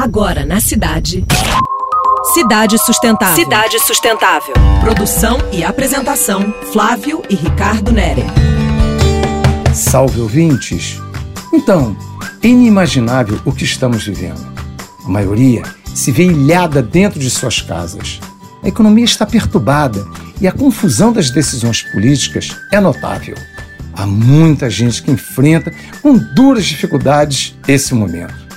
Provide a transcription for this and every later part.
Agora na cidade. Cidade Sustentável. Cidade Sustentável. Produção e apresentação: Flávio e Ricardo Nere. Salve ouvintes! Então, é inimaginável o que estamos vivendo. A maioria se vê ilhada dentro de suas casas. A economia está perturbada e a confusão das decisões políticas é notável. Há muita gente que enfrenta com duras dificuldades esse momento.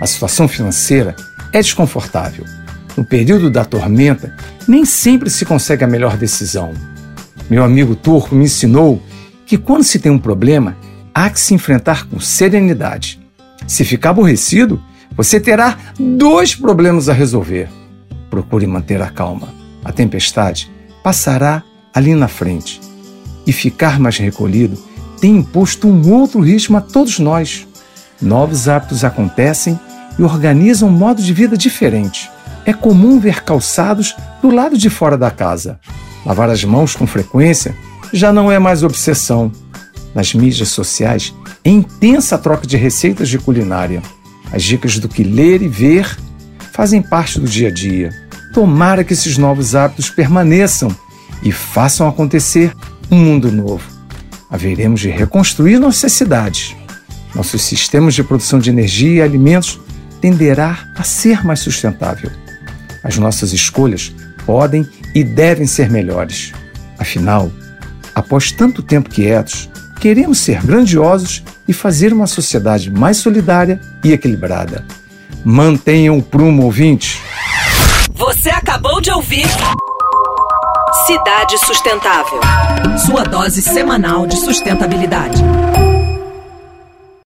A situação financeira é desconfortável. No período da tormenta, nem sempre se consegue a melhor decisão. Meu amigo turco me ensinou que quando se tem um problema, há que se enfrentar com serenidade. Se ficar aborrecido, você terá dois problemas a resolver. Procure manter a calma. A tempestade passará ali na frente. E ficar mais recolhido tem imposto um outro ritmo a todos nós. Novos hábitos acontecem e organizam um modo de vida diferente. É comum ver calçados do lado de fora da casa. Lavar as mãos com frequência já não é mais obsessão. Nas mídias sociais, é intensa troca de receitas de culinária. As dicas do que ler e ver fazem parte do dia a dia. Tomara que esses novos hábitos permaneçam e façam acontecer um mundo novo. Haveremos de reconstruir nossas cidades. Nossos sistemas de produção de energia e alimentos tenderá a ser mais sustentável. As nossas escolhas podem e devem ser melhores. Afinal, após tanto tempo quietos, queremos ser grandiosos e fazer uma sociedade mais solidária e equilibrada. Mantenham o prumo, ouvinte. Você acabou de ouvir Cidade Sustentável. Sua dose semanal de sustentabilidade.